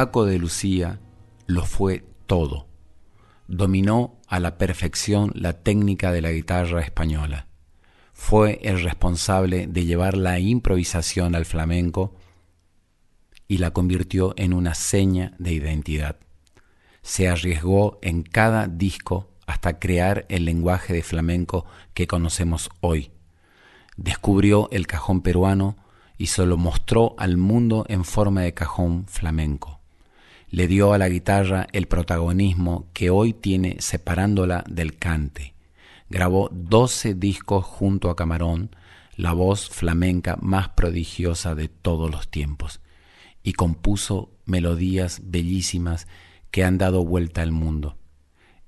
Paco de Lucía lo fue todo. Dominó a la perfección la técnica de la guitarra española. Fue el responsable de llevar la improvisación al flamenco y la convirtió en una seña de identidad. Se arriesgó en cada disco hasta crear el lenguaje de flamenco que conocemos hoy. Descubrió el cajón peruano y se lo mostró al mundo en forma de cajón flamenco. Le dio a la guitarra el protagonismo que hoy tiene separándola del cante. Grabó doce discos junto a Camarón, la voz flamenca más prodigiosa de todos los tiempos, y compuso melodías bellísimas que han dado vuelta al mundo.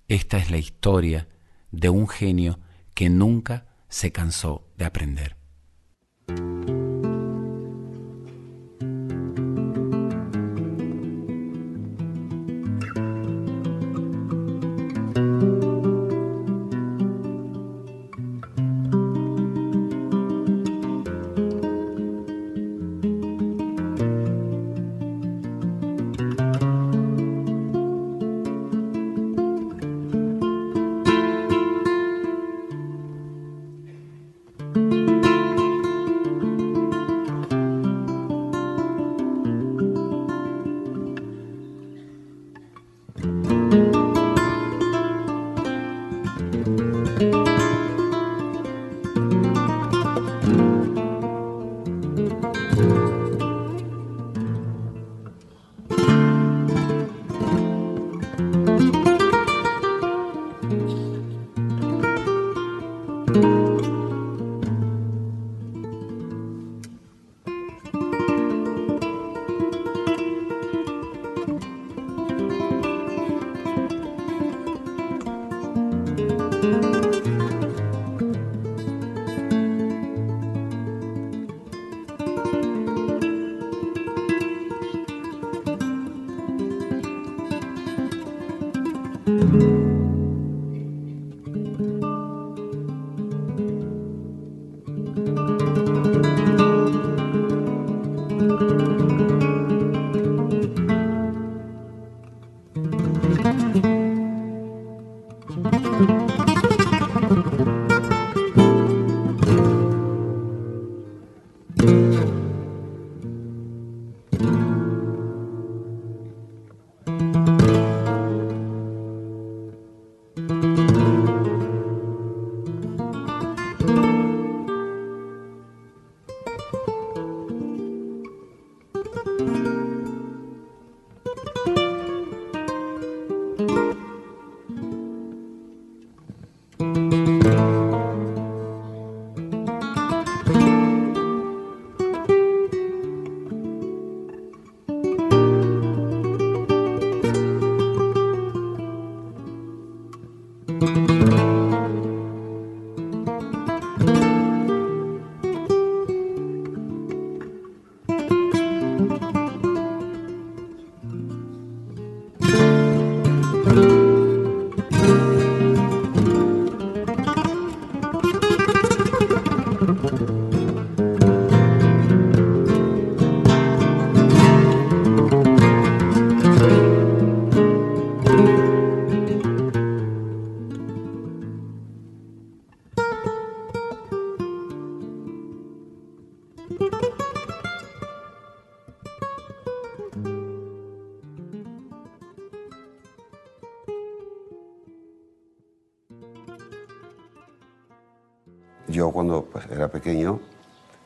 Esta es la historia de un genio que nunca se cansó de aprender.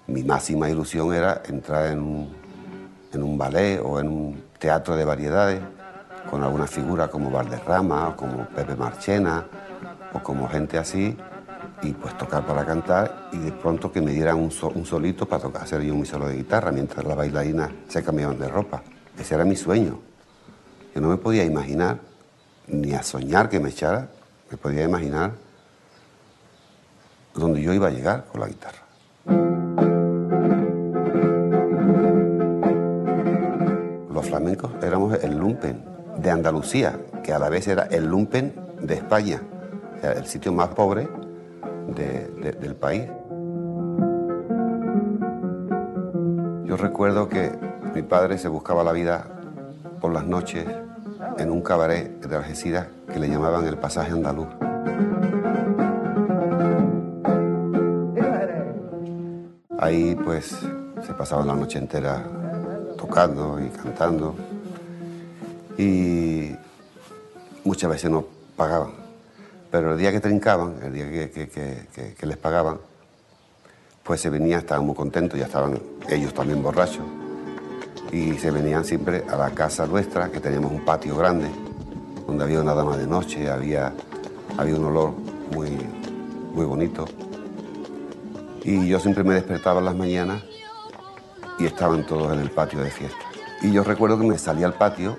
Mi máxima ilusión era entrar en un, en un ballet o en un teatro de variedades con alguna figura como Valderrama, o como Pepe Marchena, o como gente así, y pues tocar para cantar y de pronto que me dieran un, solito para tocar, hacer yo mi solo de guitarra mientras las bailarinas se cambiaban de ropa. Ese era mi sueño. Yo no me podía imaginar, ni a soñar que me echara, me podía imaginar donde yo iba a llegar con la guitarra. Éramos el lumpen de Andalucía, que a la vez era el lumpen de España, el sitio más pobre del país. Yo recuerdo que mi padre se buscaba la vida por las noches en un cabaret de Algeciras que le llamaban el pasaje andaluz. Ahí pues se pasaba la noche entera tocando y cantando y muchas veces no pagaban. Pero el día que trincaban, el día que, les pagaban, pues se venían, estaban muy contentos, ya estaban ellos también borrachos, y se venían siempre a la casa nuestra, que teníamos un patio grande, donde había una dama de noche, había, había un olor muy, muy bonito. Y yo siempre me despertaba en las mañanas y estaban todos en el patio de fiesta. Y yo recuerdo que me salía al patio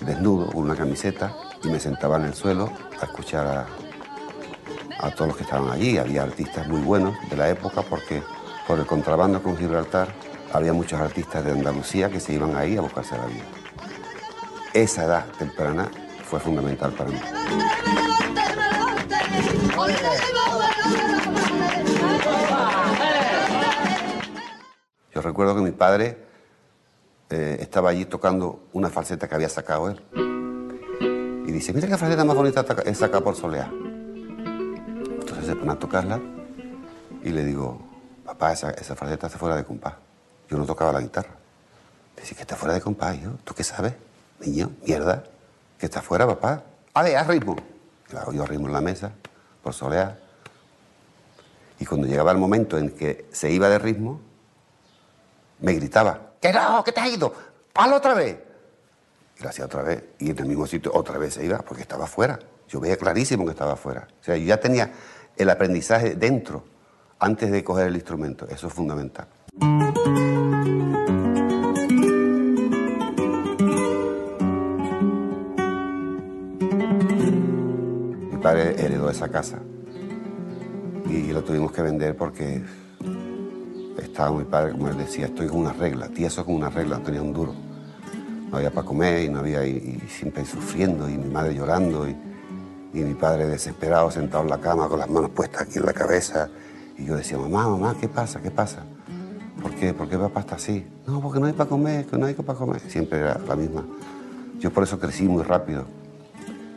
desnudo, con una camiseta, y me sentaba en el suelo a escuchar a, todos los que estaban allí. Había artistas muy buenos de la época porque por el contrabando con Gibraltar había muchos artistas de Andalucía que se iban ahí a buscarse la vida. Esa edad temprana fue fundamental para mí. Yo recuerdo que mi padre eh, estaba allí tocando una falseta que había sacado él. Y dice, mira qué falseta más bonita es sacada por Soleá. Entonces se pone a tocarla y le digo, papá, esa, esa falseta está fuera de compás. Yo no tocaba la guitarra. Dice, que está fuera de compás. yo, ¿tú qué sabes? Niño, mierda, que está fuera, papá. Ale, haz ritmo. Claro, yo ritmo en la mesa, por soleá. Y cuando llegaba el momento en que se iba de ritmo, me gritaba, que no, que te has ido, hazlo otra vez. Y lo hacía otra vez, y en el mismo sitio otra vez se iba, porque estaba fuera. Yo veía clarísimo que estaba fuera. O sea, yo ya tenía el aprendizaje dentro, antes de coger el instrumento. Eso es fundamental. Mi padre heredó esa casa y lo tuvimos que vender porque estaba mi padre, como él decía, estoy con una regla, eso con una regla, tenía un duro. No había para comer y no había, y, siempre sufriendo, y mi madre llorando, y, mi padre desesperado sentado en la cama con las manos puestas aquí en la cabeza. Y yo decía, mamá, mamá, ¿qué pasa? ¿Qué pasa? ¿Por qué? ¿Por qué papá está así? No, porque no hay para comer, que no hay para comer. Siempre era la misma. Yo por eso crecí muy rápido.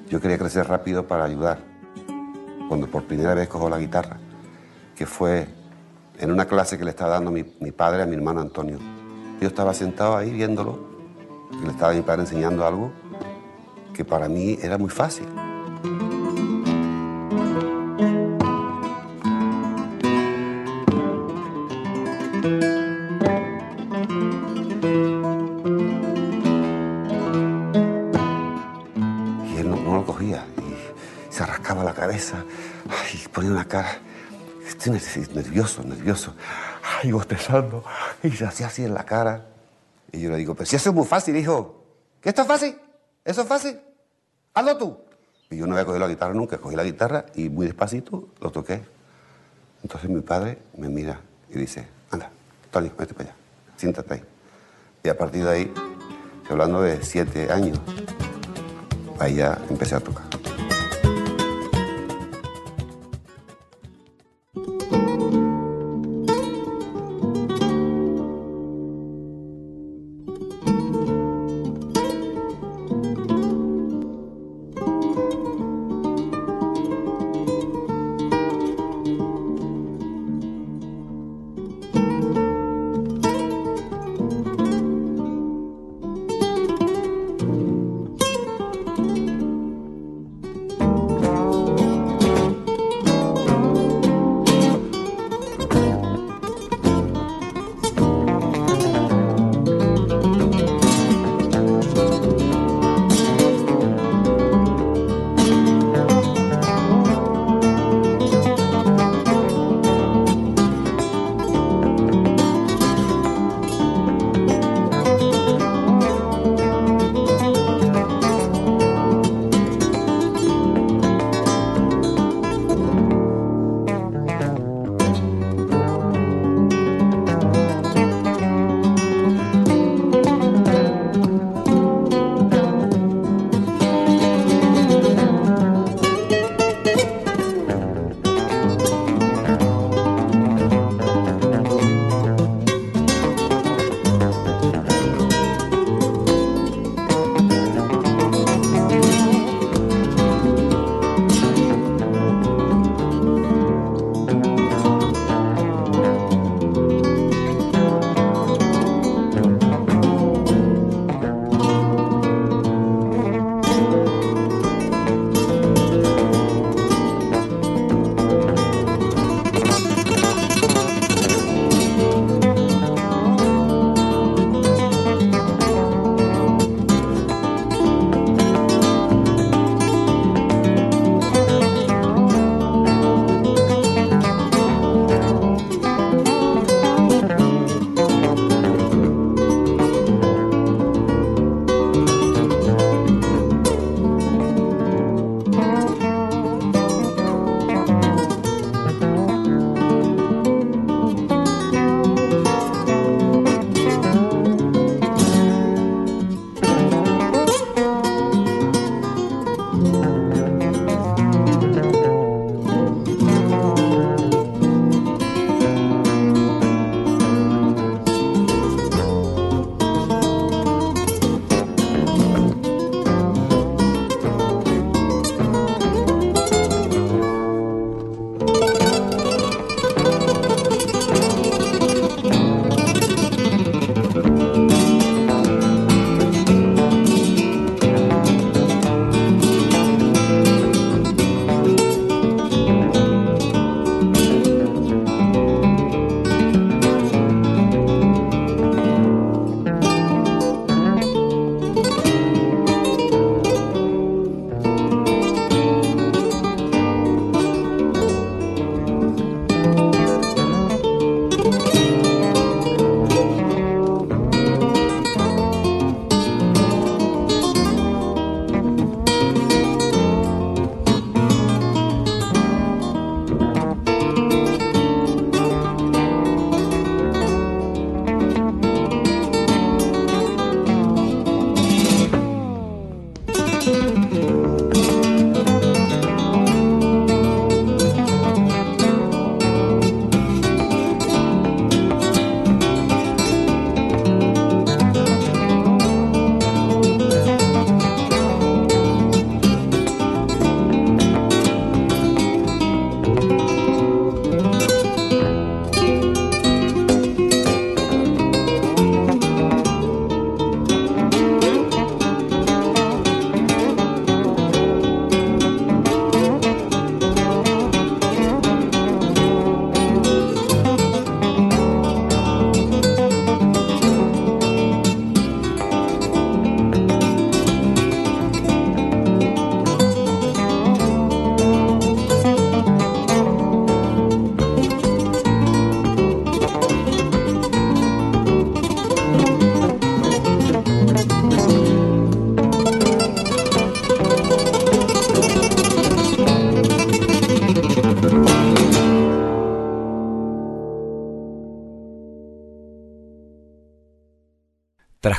Yo quería crecer rápido para ayudar. Cuando por primera vez cojo la guitarra, que fue en una clase que le estaba dando mi, padre a mi hermano Antonio. Yo estaba sentado ahí viéndolo, le estaba mi padre enseñando algo que para mí era muy fácil. Y él no, lo cogía y se rascaba la cabeza y ponía una cara estoy nervioso, nervioso. Ay, bostezando. Y se hacía así en la cara. Y yo le digo, pero si eso es muy fácil, hijo. ¿Qué esto es fácil? ¿Eso es fácil? Hazlo tú. Y yo no había cogido la guitarra nunca. Cogí la guitarra y muy despacito lo toqué. Entonces mi padre me mira y dice, anda, Tony, vete para allá. Siéntate ahí. Y a partir de ahí, hablando de siete años, ahí ya empecé a tocar.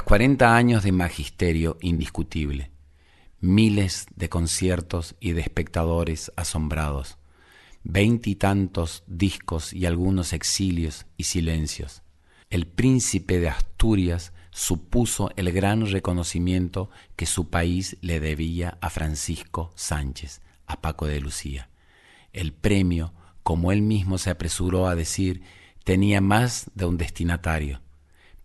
40 años de magisterio indiscutible, miles de conciertos y de espectadores asombrados, veintitantos discos y algunos exilios y silencios, el príncipe de Asturias supuso el gran reconocimiento que su país le debía a Francisco Sánchez, a Paco de Lucía. El premio, como él mismo se apresuró a decir, tenía más de un destinatario.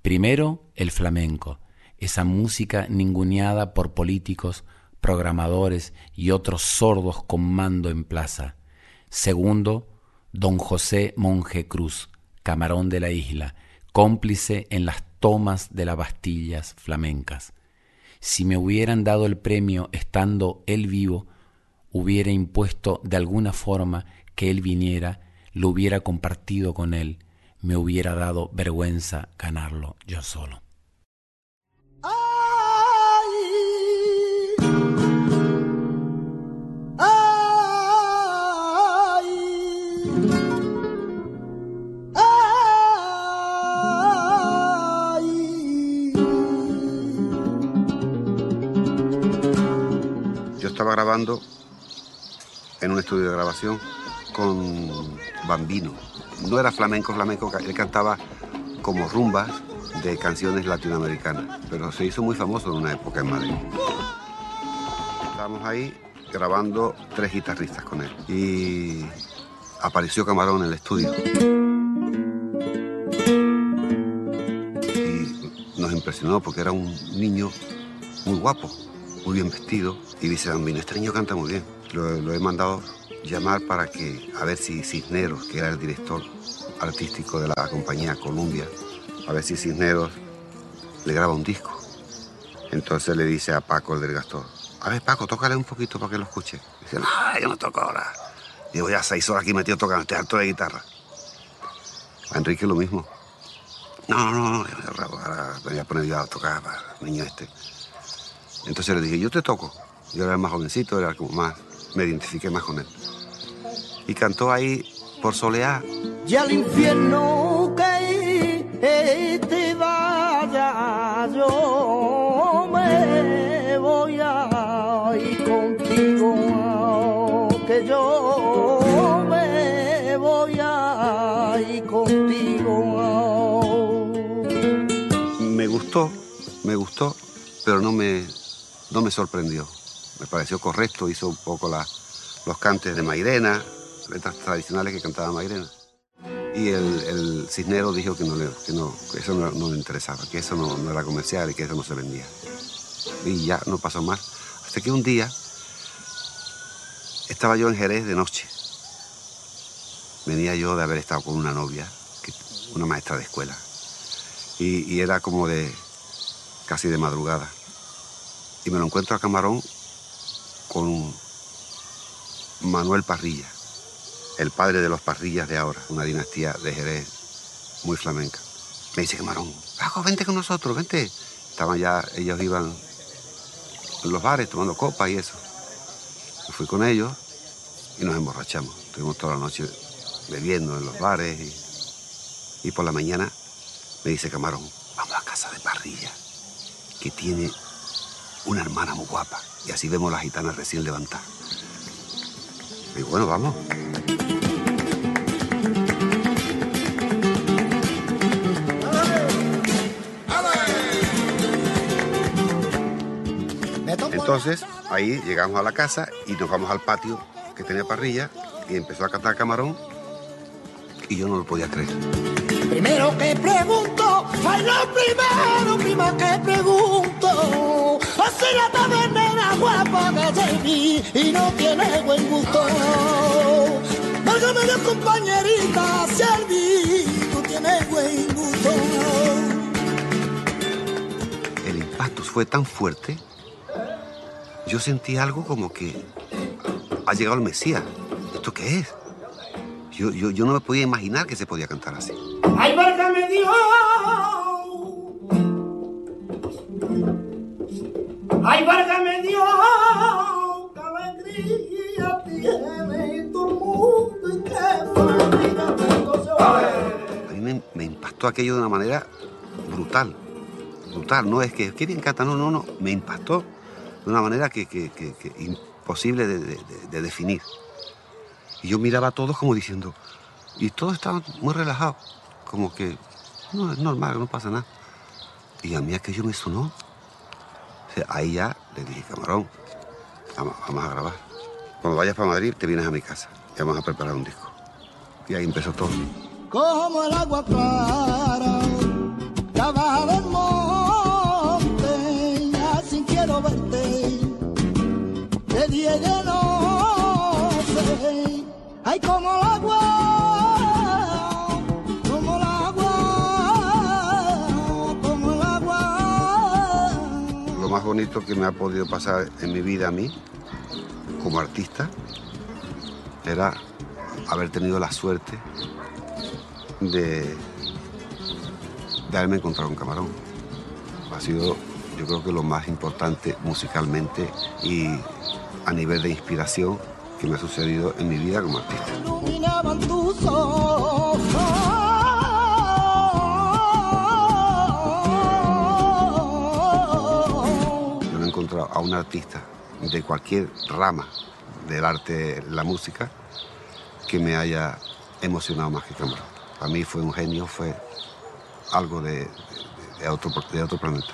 Primero, el flamenco, esa música ninguneada por políticos, programadores y otros sordos con mando en plaza. Segundo, don José Monje Cruz, camarón de la isla, cómplice en las tomas de las Bastillas flamencas. Si me hubieran dado el premio estando él vivo, hubiera impuesto de alguna forma que él viniera, lo hubiera compartido con él, me hubiera dado vergüenza ganarlo yo solo. Yo estaba grabando en un estudio de grabación con Bambino, no era flamenco, flamenco, él cantaba como rumbas de canciones latinoamericanas, pero se hizo muy famoso en una época en Madrid. Estábamos ahí grabando tres guitarristas con él y apareció Camarón en el estudio. Y nos impresionó porque era un niño muy guapo, muy bien vestido y dice, Bambino, este niño canta muy bien. lo he mandado llamar para que, a ver si Cisneros, que era el director artístico de la compañía Columbia, a ver si Cisneros le graba un disco. Entonces le dice a Paco, el del Gastor, a ver Paco, tócale un poquito para que lo escuche. Dice, no, yo no toco ahora. Llevo ya seis horas aquí metido tocando este alto de guitarra. A Enrique lo mismo. No, no, no, ahora me voy a poner yo a tocar para el niño este. Entonces le dije, yo te toco. Yo era más jovencito, era como más, me identifiqué más con él y cantó ahí por soleá. Y al infierno que te vaya, yo me voy a ir contigo, que yo me voy a ir contigo. Me gustó, me gustó, pero no me, no me sorprendió. Me pareció correcto, hizo un poco los cantes de Mairena, letras tradicionales que cantaba Mairena. Y el, cisnero dijo que, no, que, no, eso no, le interesaba, que eso no, era comercial y que eso no se vendía. Y ya no pasó más. Hasta que un día estaba yo en Jerez de noche. Venía yo de haber estado con una novia, una maestra de escuela. Y, y era como de casi de madrugada. Y me lo encuentro a Camarón con Manuel Parrilla el padre de los parrillas de ahora, una dinastía de Jerez muy flamenca. Me dice, Camarón, Paco, vente con nosotros, vente. Estaban ya, ellos iban en los bares tomando copas y eso. Me fui con ellos y nos emborrachamos. Estuvimos toda la noche bebiendo en los bares y, y por la mañana me dice Camarón, vamos a casa de parrilla, que tiene una hermana muy guapa. Y así vemos las gitanas recién levantadas. Y bueno, vamos. Entonces, ahí llegamos a la casa y nos vamos al patio que tenía parrilla y empezó a cantar camarón y yo no lo podía creer. Primero que pregunto, ay lo primero, prima que pregunto, así la tabernera guapa que se vi y no tiene buen gusto. Válgame la compañerita, si no tiene buen gusto. El impacto fue tan fuerte yo sentí algo como que ha llegado el Mesías. ¿Esto qué es? Yo, yo, yo no me podía imaginar que se podía cantar así. ¡Ay, válgame Dios! ¡Ay, válgame Dios! ¡Qué alegría tiene todo el mundo y qué A mí me, me impactó aquello de una manera brutal, brutal, no es que, qué bien canta, no, no, no, me impactó de una manera que, que, imposible de, definir. Y yo miraba a todos como diciendo, y todos estaban muy relajados, como que no, es normal, no pasa nada. Y a mí aquello me sonó. Ahí ya le dije, camarón, vamos, vamos a grabar. Cuando vayas para Madrid, te vienes a mi casa y vamos a preparar un disco. Y ahí empezó todo. Como el agua clara, la del monte, así quiero verte, de día y de noche. Ay, como el bonito que me ha podido pasar en mi vida a mí, como artista, era haber tenido la suerte de, de haberme encontrado un camarón. Ha sido, yo creo que lo más importante musicalmente y a nivel de inspiración que me ha sucedido en mi vida como artista. A un artista de cualquier rama del arte, la música, que me haya emocionado más que Camarón. Para mí fue un genio, fue algo de, otro, de otro planeta.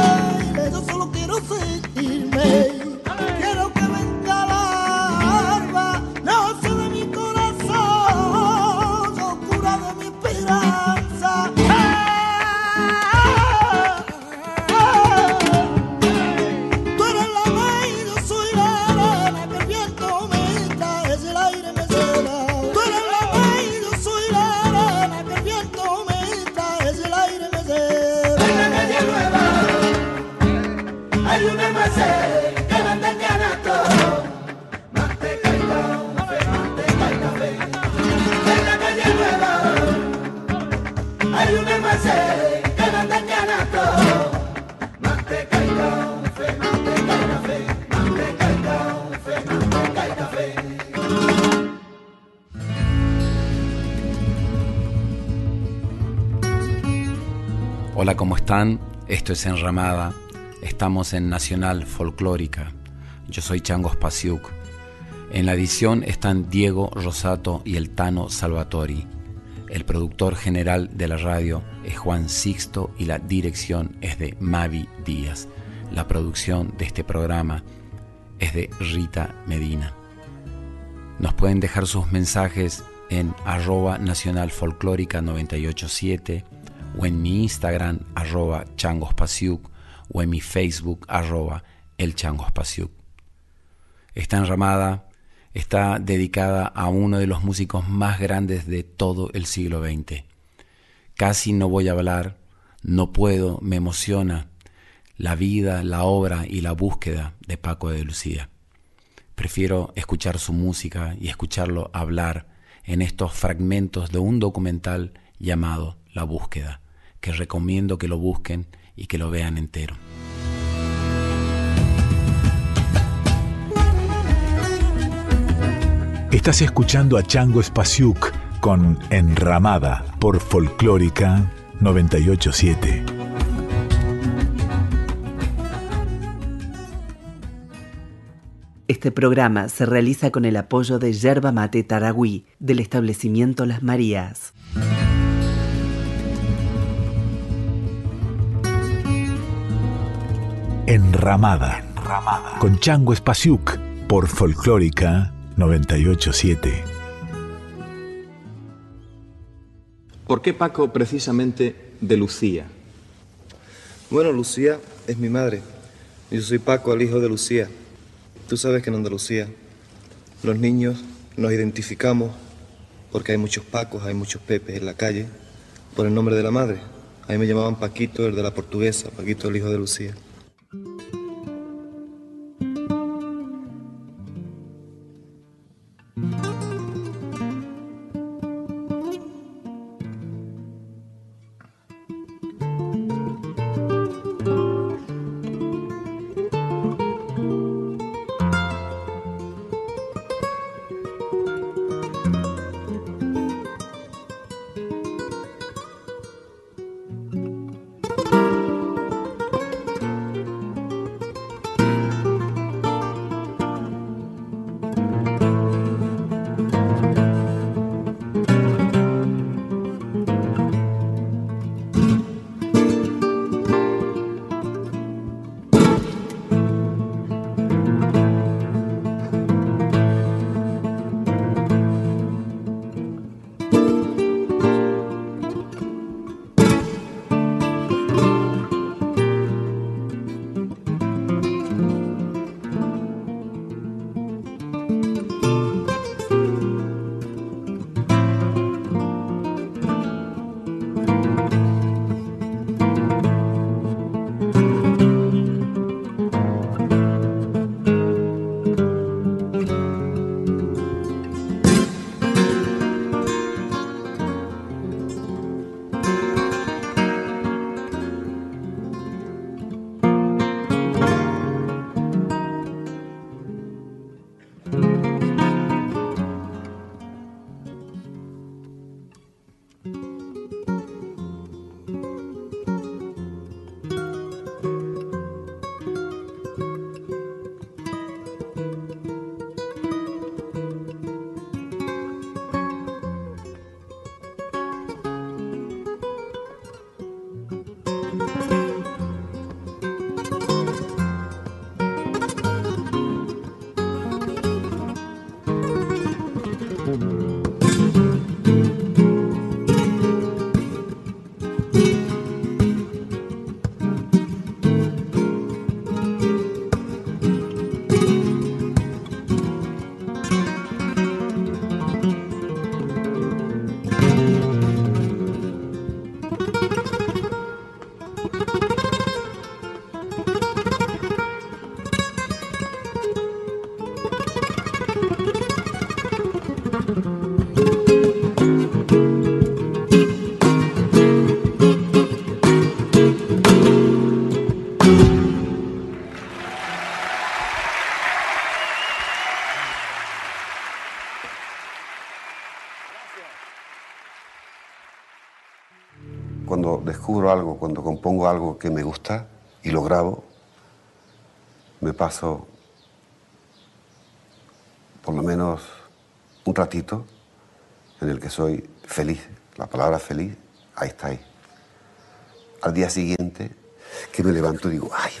Hola, ¿cómo están? Esto es Enramada. Estamos en Nacional Folclórica. Yo soy Changos Pasiuk. En la edición están Diego Rosato y el Tano Salvatori. El productor general de la radio es Juan Sixto y la dirección es de Mavi Díaz. La producción de este programa es de Rita Medina. Nos pueden dejar sus mensajes en arroba nacional folclórica 987 o en mi Instagram arroba changospasiuk o en mi Facebook arroba el changospasiuk. Esta enramada está dedicada a uno de los músicos más grandes de todo el siglo XX. Casi no voy a hablar, no puedo, me emociona la vida, la obra y la búsqueda de Paco de Lucía. Prefiero escuchar su música y escucharlo hablar en estos fragmentos de un documental llamado La búsqueda, que recomiendo que lo busquen y que lo vean entero. Estás escuchando a Chango Espasiuk con Enramada por Folclórica 987. Este programa se realiza con el apoyo de Yerba Mate Taragüí del establecimiento Las Marías. Enramada, con Chango Espasiuk por Folclórica 987. ¿Por qué Paco precisamente de Lucía? Bueno, Lucía es mi madre. Yo soy Paco, el hijo de Lucía. Tú sabes que en Andalucía los niños nos identificamos porque hay muchos Pacos, hay muchos Pepes en la calle por el nombre de la madre. A mí me llamaban Paquito, el de la portuguesa, Paquito, el hijo de Lucía. Descubro algo, cuando compongo algo que me gusta y lo grabo, me paso por lo menos un ratito en el que soy feliz. La palabra feliz, ahí está ahí. Al día siguiente, que me levanto digo, ay,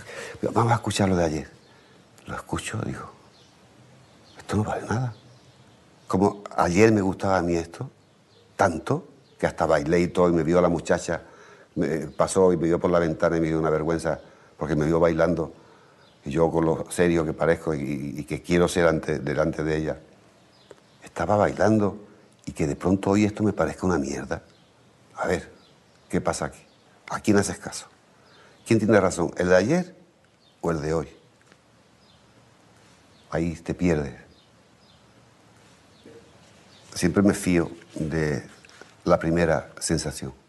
vamos a escuchar lo de ayer. Lo escucho, digo, esto no vale nada. Como ayer me gustaba a mí esto, tanto, que hasta bailé y todo, y me vio la muchacha, me pasó y me vio por la ventana y me dio una vergüenza, porque me vio bailando, y yo con lo serio que parezco y, que quiero ser ante, delante de ella, estaba bailando y que de pronto hoy esto me parezca una mierda. A ver, ¿qué pasa aquí? ¿A quién haces caso? ¿Quién tiene razón, el de ayer o el de hoy? Ahí te pierdes. Siempre me fío de la primera sensación.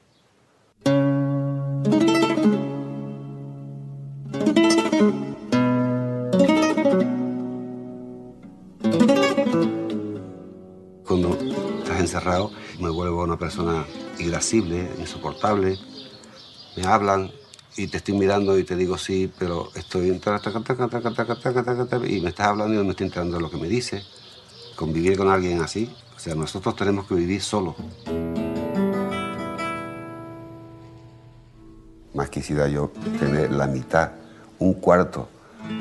Persona irascible, insoportable. Me hablan y te estoy mirando y te digo sí, pero estoy y me estás hablando y no me estoy enterando de lo que me dice. Convivir con alguien así, o sea, nosotros tenemos que vivir solos. Más quisiera yo tener la mitad, un cuarto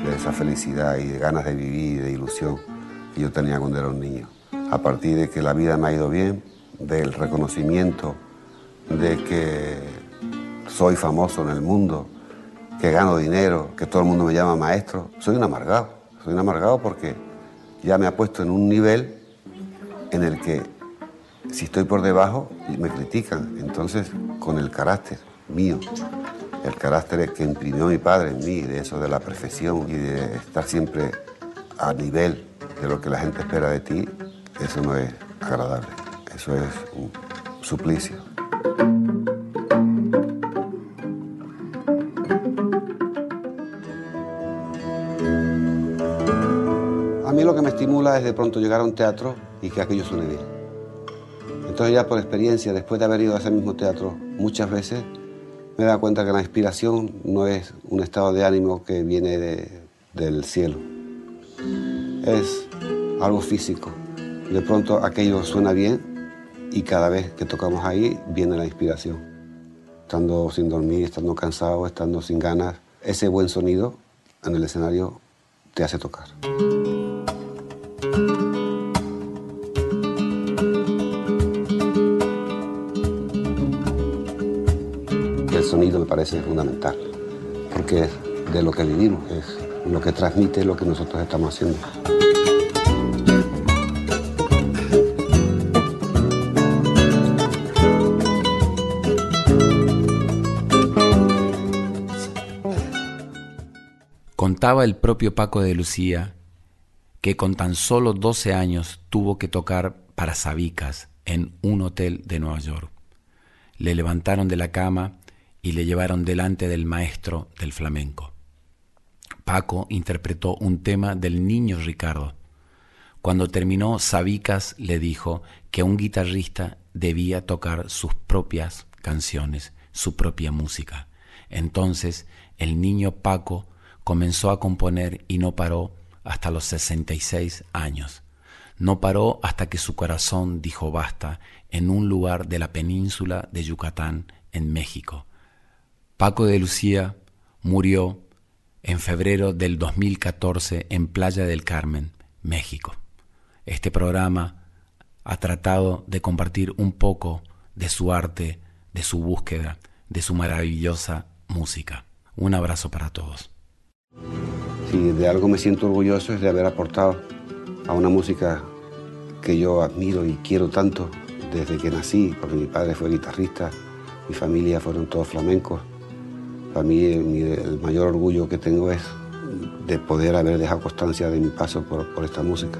de esa felicidad y de ganas de vivir y de ilusión que yo tenía cuando era un niño. A partir de que la vida me ha ido bien, del reconocimiento de que soy famoso en el mundo, que gano dinero, que todo el mundo me llama maestro, soy un amargado. Soy un amargado porque ya me ha puesto en un nivel en el que si estoy por debajo me critican. Entonces, con el carácter mío, el carácter que imprimió mi padre en mí, de eso de la perfección y de estar siempre a nivel de lo que la gente espera de ti, eso no es agradable, eso es un suplicio. A mí lo que me estimula es de pronto llegar a un teatro y que aquello suene bien. Entonces ya por experiencia, después de haber ido a ese mismo teatro muchas veces, me da cuenta que la inspiración no es un estado de ánimo que viene del cielo. Es algo físico. De pronto aquello suena bien y cada vez que tocamos ahí viene la inspiración. Estando sin dormir, estando cansado, estando sin ganas, ese buen sonido en el escenario te hace tocar. sonido me parece fundamental, porque es de lo que vivimos, es lo que transmite lo que nosotros estamos haciendo. Contaba el propio Paco de Lucía que con tan solo 12 años tuvo que tocar para Sabicas en un hotel de Nueva York. Le levantaron de la cama y le llevaron delante del maestro del flamenco. Paco interpretó un tema del niño Ricardo. Cuando terminó, Sabicas le dijo que un guitarrista debía tocar sus propias canciones, su propia música. Entonces el niño Paco comenzó a componer y no paró hasta los 66 años. No paró hasta que su corazón dijo basta en un lugar de la península de Yucatán, en México. Paco de Lucía murió en febrero del 2014 en Playa del Carmen, México. Este programa ha tratado de compartir un poco de su arte, de su búsqueda, de su maravillosa música. Un abrazo para todos. Si de algo me siento orgulloso es de haber aportado a una música que yo admiro y quiero tanto desde que nací, porque mi padre fue guitarrista, mi familia fueron todos flamencos para mí el, mayor orgullo que tengo es de poder haber dejado constancia de mi paso por, esta música.